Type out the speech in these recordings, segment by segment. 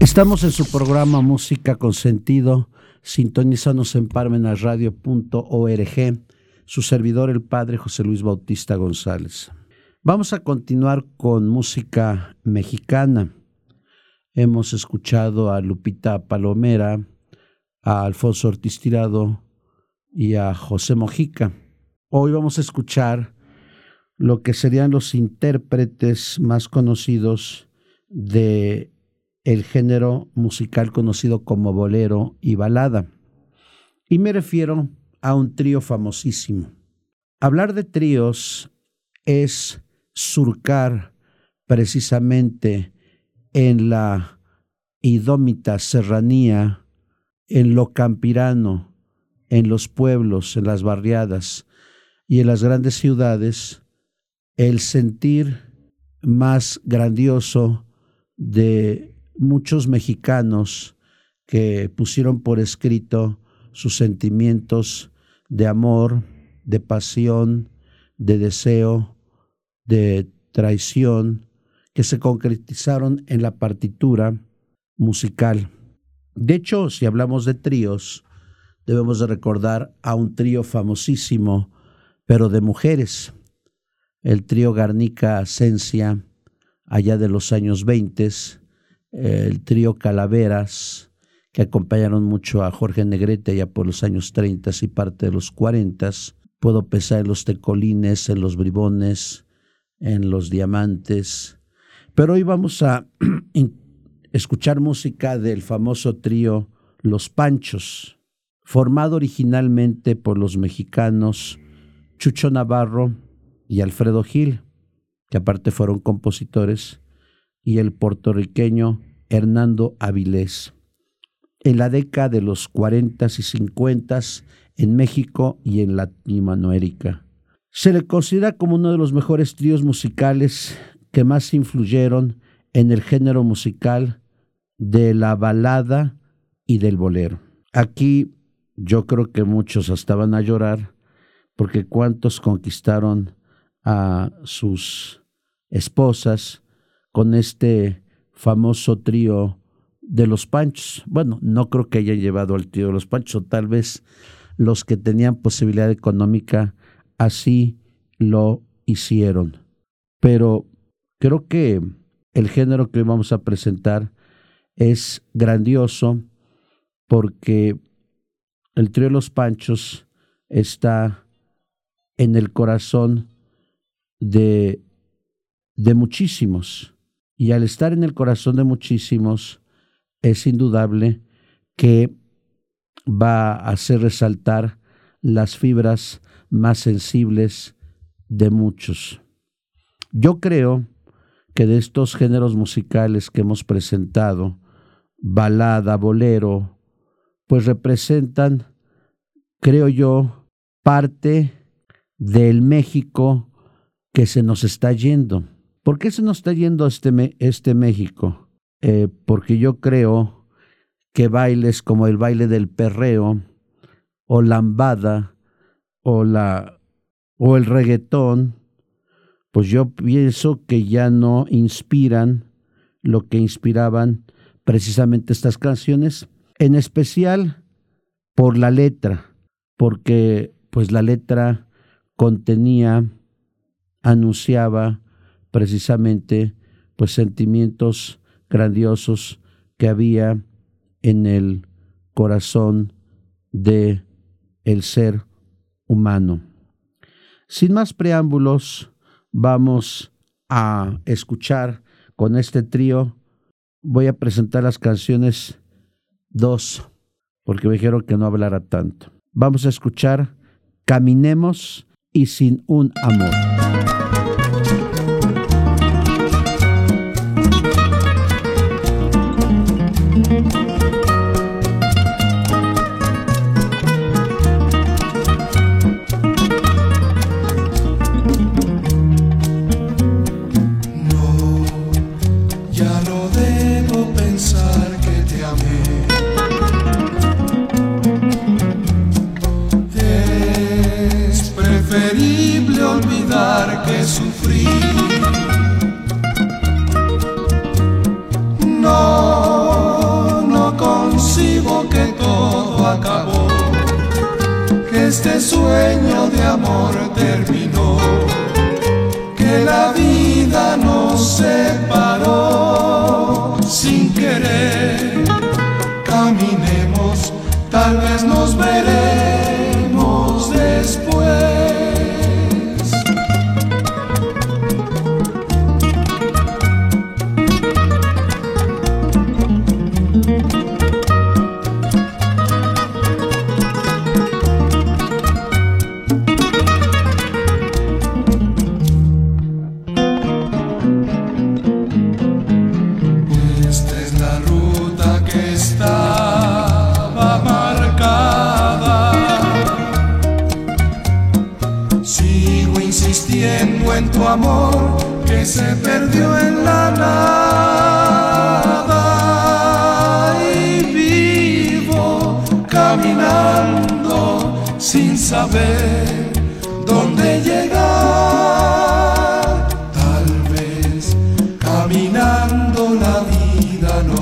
Estamos en su programa Música con sentido. Sintonízanos en parmenasradio.org. Su servidor, el padre José Luis Bautista González. Vamos a continuar con música mexicana. Hemos escuchado a Lupita Palomera, a Alfonso Ortiz Tirado y a José Mojica. Hoy vamos a escuchar lo que serían los intérpretes más conocidos de el género musical conocido como bolero y balada. Y me refiero a un trío famosísimo. Hablar de tríos es surcar precisamente en la idómita serranía, en lo campirano, en los pueblos, en las barriadas y en las grandes ciudades, el sentir más grandioso de muchos mexicanos que pusieron por escrito sus sentimientos de amor, de pasión, de deseo, de traición, que se concretizaron en la partitura musical. De hecho, si hablamos de tríos, debemos de recordar a un trío famosísimo, pero de mujeres, el trío Garnica Asencia, allá de los años 20, el trío Calaveras, que acompañaron mucho a Jorge Negrete ya por los años 30 y parte de los 40. Puedo pensar en los tecolines, en los bribones, en los diamantes, pero hoy vamos a escuchar música del famoso trío Los Panchos, formado originalmente por los mexicanos Chucho Navarro y Alfredo Gil, que aparte fueron compositores, y el puertorriqueño Hernando Avilés. En la década de los 40 y 50 en México y en Latinoamérica. Se le considera como uno de los mejores tríos musicales que más influyeron en el género musical de la balada y del bolero. Aquí yo creo que muchos estaban a llorar porque cuántos conquistaron a sus esposas con este famoso trío de los Panchos. Bueno, no creo que hayan llevado al trío de los Panchos, tal vez los que tenían posibilidad económica así lo hicieron. Pero Creo que el género que vamos a presentar es grandioso porque el trío de los Panchos está en el corazón de, de muchísimos. Y al estar en el corazón de muchísimos, es indudable que va a hacer resaltar las fibras más sensibles de muchos. Yo creo que de estos géneros musicales que hemos presentado, balada, bolero, pues representan, creo yo, parte del México que se nos está yendo. ¿Por qué se nos está yendo este, este México? Eh, porque yo creo que bailes como el baile del perreo, o lambada, o, la, o el reggaetón, pues yo pienso que ya no inspiran lo que inspiraban precisamente estas canciones, en especial por la letra, porque pues la letra contenía, anunciaba precisamente pues sentimientos grandiosos que había en el corazón de el ser humano. Sin más preámbulos, vamos a escuchar con este trío. Voy a presentar las canciones dos, porque me dijeron que no hablara tanto. Vamos a escuchar Caminemos y sin un amor.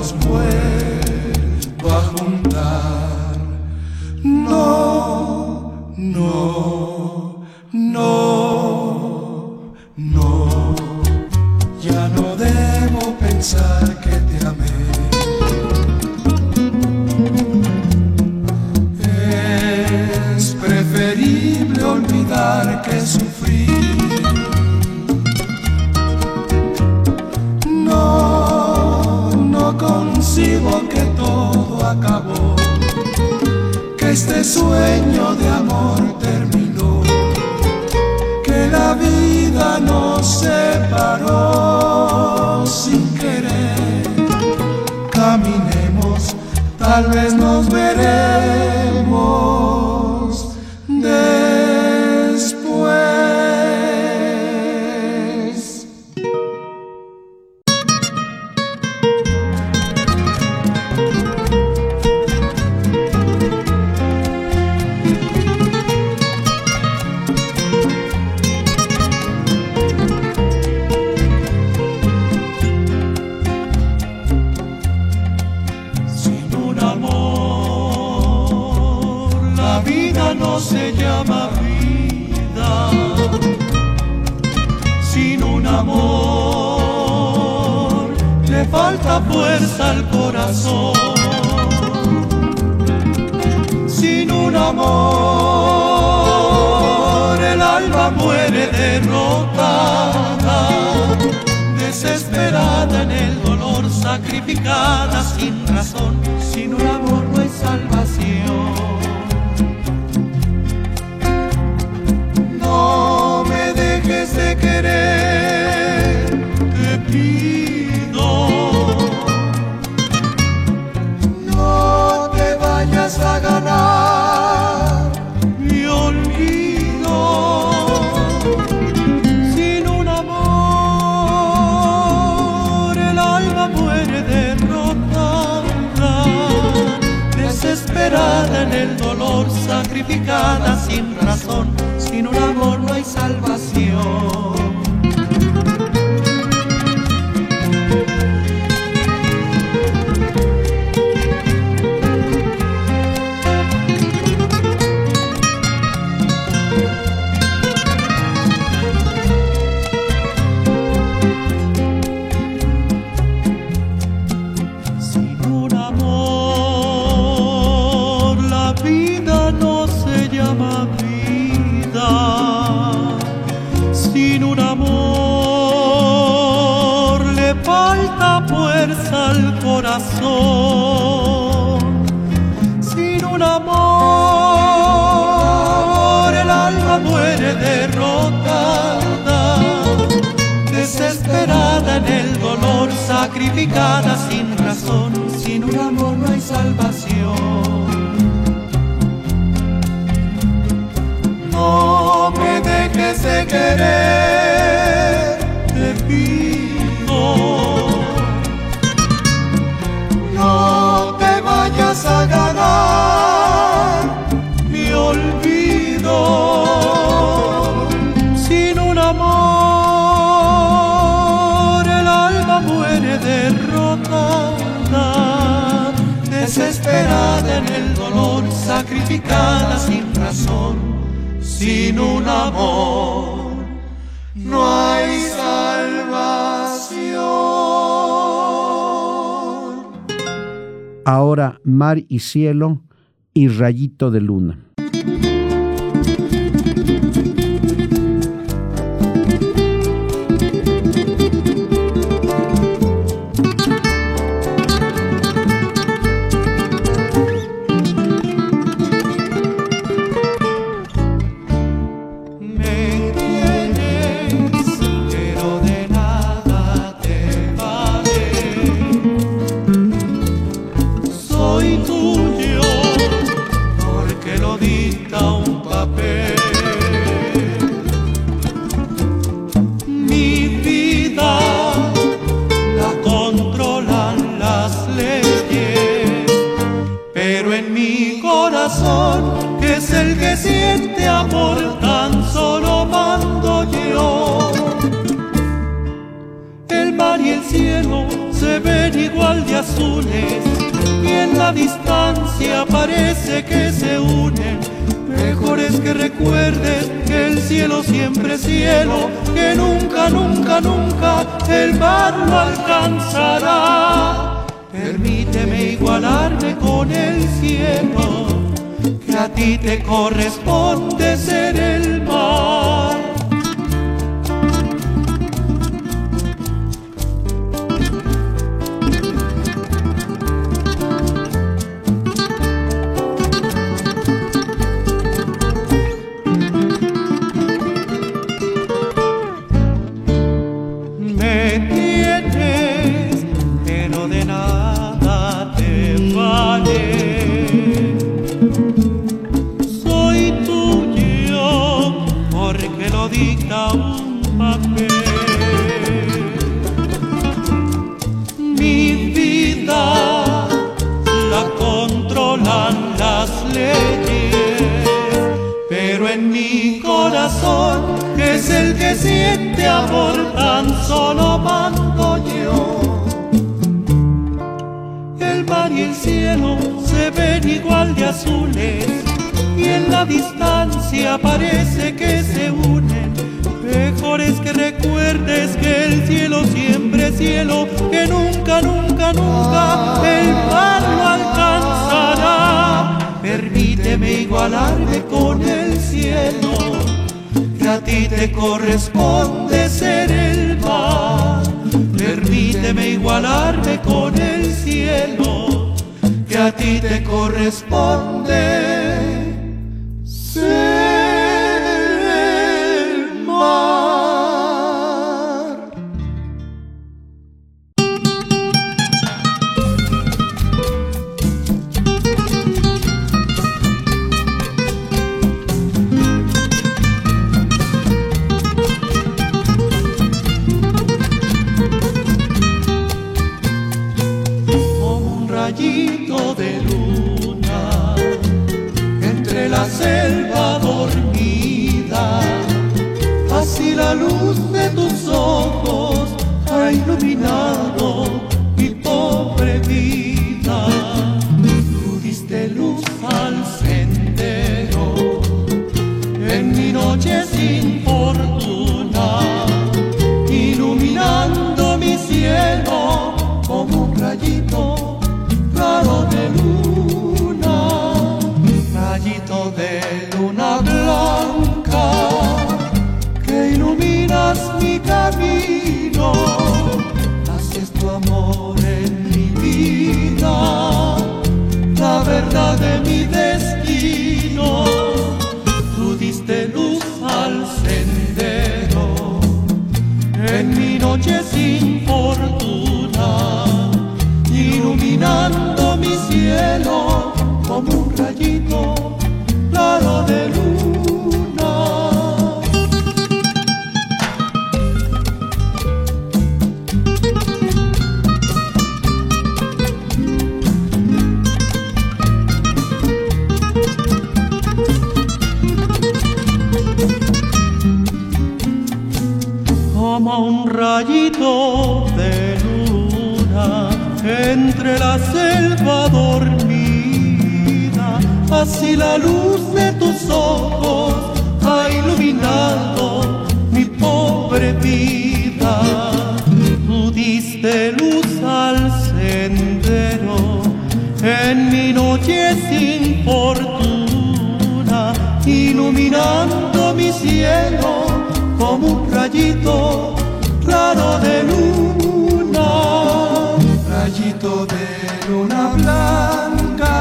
Nos vuelva a juntar. No, no, acabó, que este sueño de amor terminó, que la vida nos separó. tal vez nos veremos sin razón. Sin un amor no hay salvación. Sin un amor el alma muere derrotada, desesperada en el dolor, sacrificada sin razón. Sin un amor no hay salvación. No me dejes de querer, a ganar mi olvido. Sin un amor el alma muere derrotada, desesperada en el dolor, sacrificada sin razón sin un amor no hay Ahora mar y cielo y rayito de luna. pero en mi corazón, que es el que siente amor, tan solo mando yo. El mar y el cielo se ven igual de azules, y en la distancia parece que se unen. Mejor es que recuerdes que el cielo siempre es cielo, que nunca, nunca, nunca el mar lo alcanzará permíteme igualarme con el cielo, que a ti te corresponde ser el mar. se siente amor tan solo mando yo. El mar y el cielo se ven igual de azules y en la distancia parece que se unen. Mejor es que recuerdes que el cielo siempre es cielo, que nunca, nunca, nunca el mar lo alcanzará. Permíteme igualarme con el cielo a ti te corresponde ser el mar. Permíteme igualarme con el cielo, que a ti te corresponde ser. ojos ha iluminado sin fortuna, iluminando mi cielo como un rayito claro de luz. como un rayito de luna entre la selva dormida, así la luz de tus ojos ha iluminado mi pobre vida. Tú diste luz al sendero en mi noche sin fortuna, iluminando mi cielo como un rayito claro de luna. Rayito de luna blanca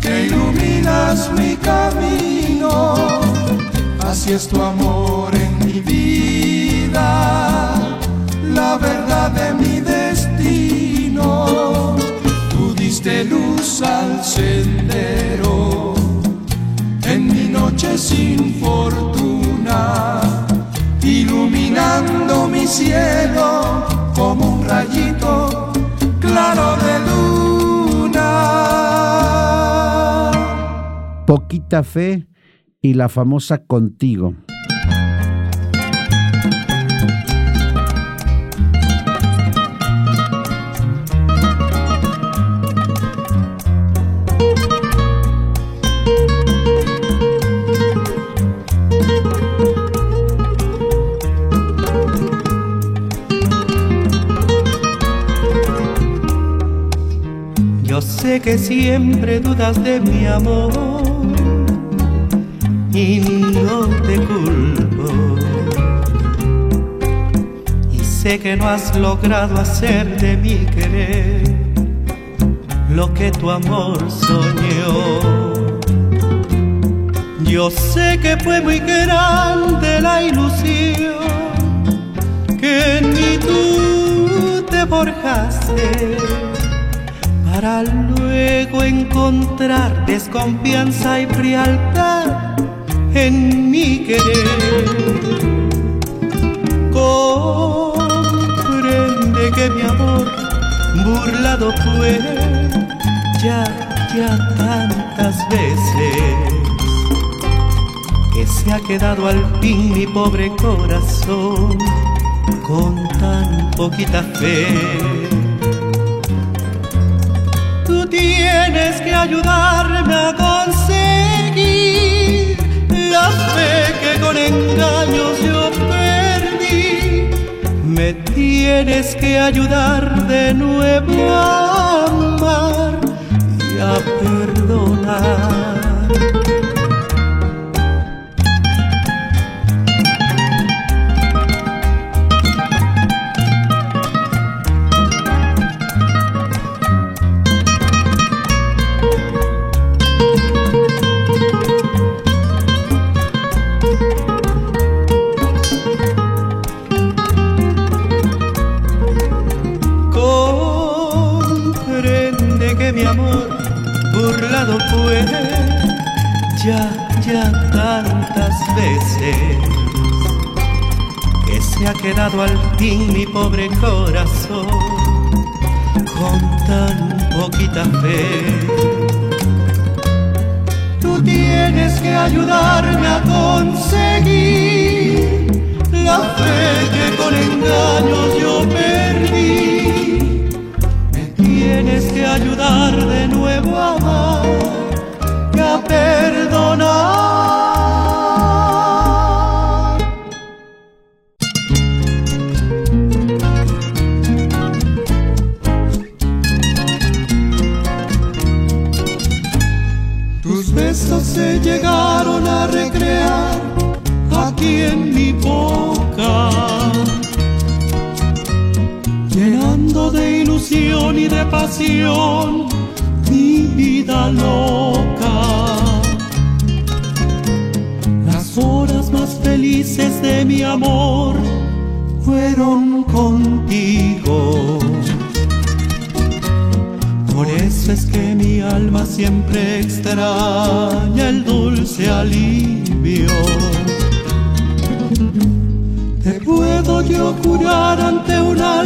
que iluminas mi camino, así es tu amor en mi vida, la verdad de mi destino. Tú diste luz al sendero en mi noche sin fortuna, cielo como un rayito claro de luna. Poquita fe y la famosa Contigo. Sé que siempre dudas de mi amor y no te culpo. Y sé que no has logrado hacer de mi querer lo que tu amor soñó. Yo sé que fue muy grande la ilusión que mí tú te forjaste para luego encontrar desconfianza y frialdad en mi querer. Comprende que mi amor burlado fue ya, ya tantas veces que se ha quedado al fin mi pobre corazón con tan poquita fe. Tienes que ayudarme a conseguir la fe que con engaños yo perdí. Me tienes que ayudar de nuevo a amar y a perdonar. A amar a perdonar. Tus besos se llegaron a recrear aquí en mi boca, llenando de ilusión y de pasión vida loca. Las horas más felices de mi amor fueron contigo. Por eso es que mi alma siempre extraña el dulce alivio. Te puedo yo jurar ante un altar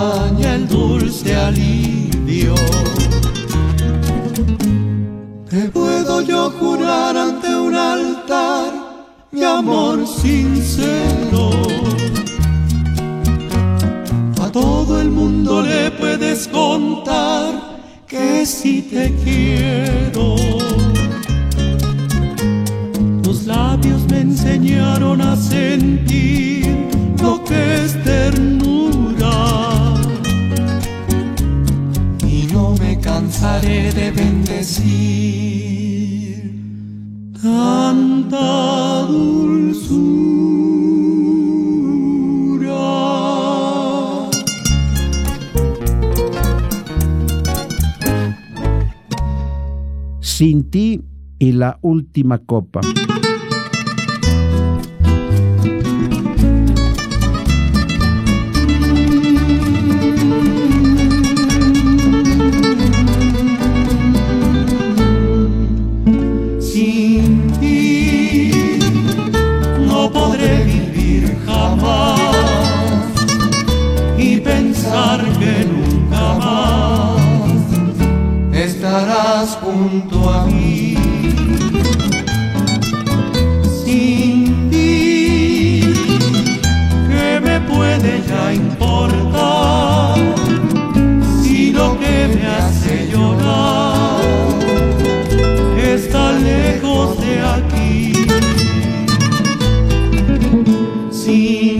amor sincero. A todo el mundo le puedes contar que si te quiero. Tus labios me enseñaron a sentir lo que es ternura. Y no me cansaré de bendecir tanta Sin ti y la última copa. Sin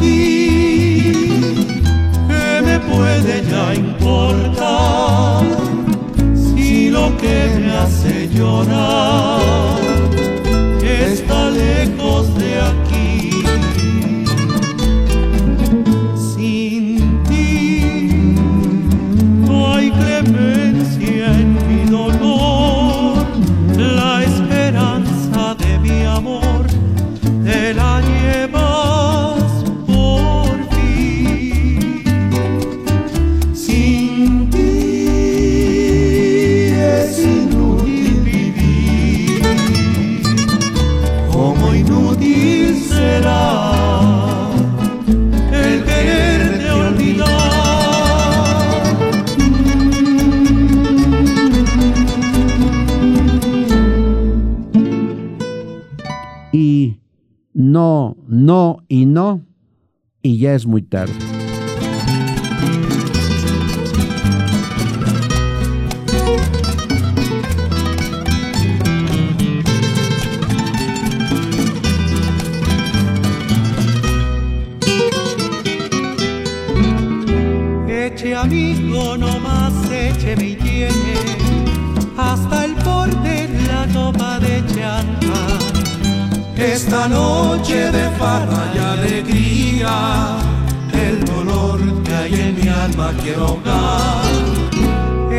ti, ¿qué me puede ya importar si lo que me hace llorar no, no y no, y ya es muy tarde. Farra y alegría el dolor que hay en mi alma quiero ahogar.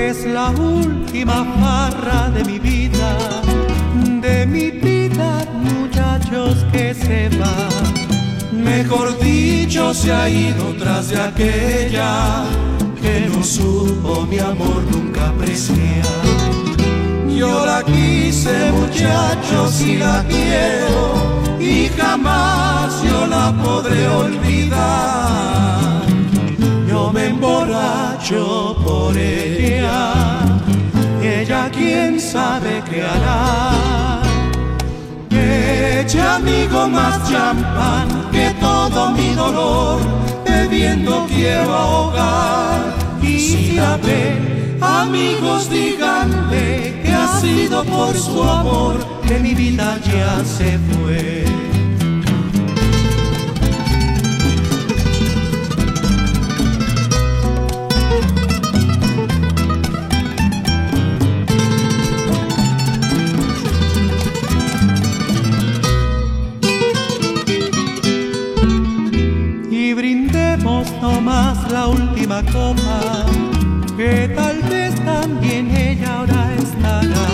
Es la última farra de mi vida, de mi vida, muchachos que se va. Mejor dicho, se ha ido tras de aquella que no supo mi amor nunca apreciar. Yo la quise, muchachos, y la quiero, y jamás yo la podré olvidar. Yo me emborracho por ella, ella quién sabe qué hará. Echa amigo más champán que todo mi dolor, bebiendo quiero ahogar. Y si amigos díganle que ha sido por su amor que mi vida ya se fue. Nomás la última copa, que tal vez también ella ahora estará.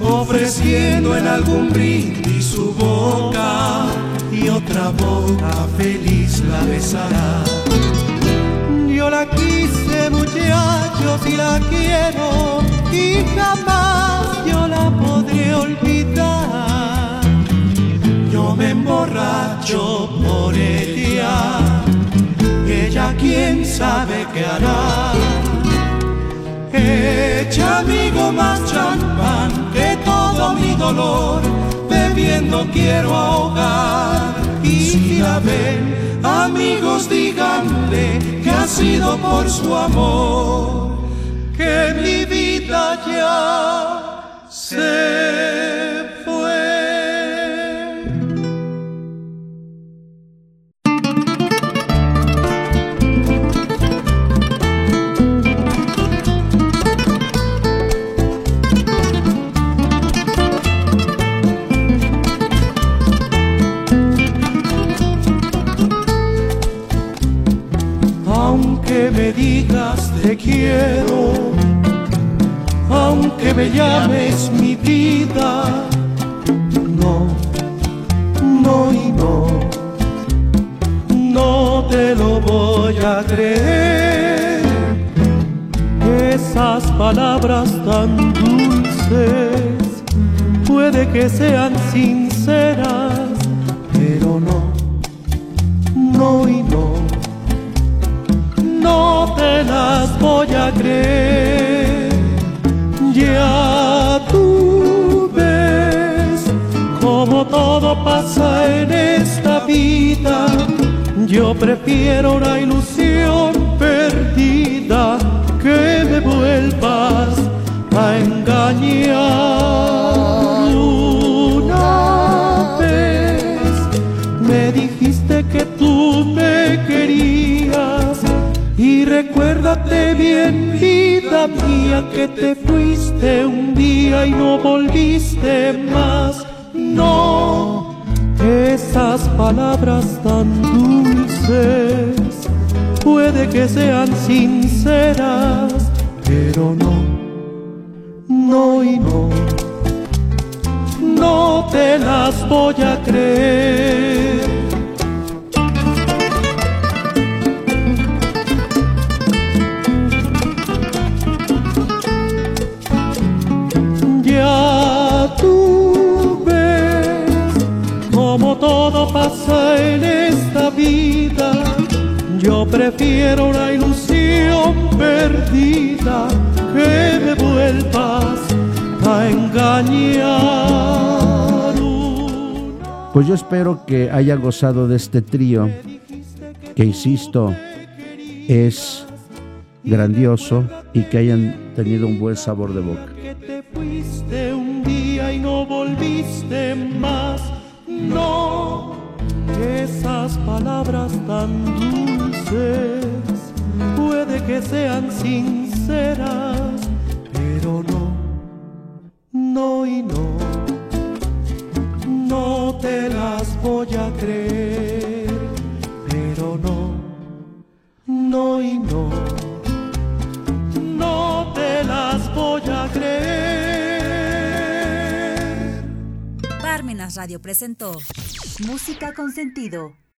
ofreciendo en algún brindis su boca y otra boca feliz la besará. Yo la quise muchachos y la quiero y jamás yo la podré olvidar. Yo me emborracho por ella, ella quién sabe qué hará. Echa amigo más champán que todo mi dolor, bebiendo quiero ahogar. Y si la ven, amigos díganle que ha sido por su amor, que mi vida ya se te quiero, aunque me llames mi vida, no, no y no, no te lo voy a creer. Esas palabras tan dulces puede que sean sinceras, en esta vida. Yo prefiero una ilusión perdida que me vuelvas a engañar. Una vez me dijiste que tú me querías y recuérdate bien, vida mía, que te fuiste un día y no volviste más. Esas palabras tan dulces puede que sean sinceras, pero no, no y no, no te las voy a creer. Yo prefiero una ilusión perdida que me vuelvas a engañar. Pues yo espero que haya gozado de este trío, que insisto, es grandioso y que hayan tenido un buen sabor de boca. que te fuiste un día y no volviste más. No, esas palabras tan puede que sean sinceras, pero no, no y no, no te las voy a creer, pero no, no y no, no te las voy a creer. Parmenas Radio presentó Música con sentido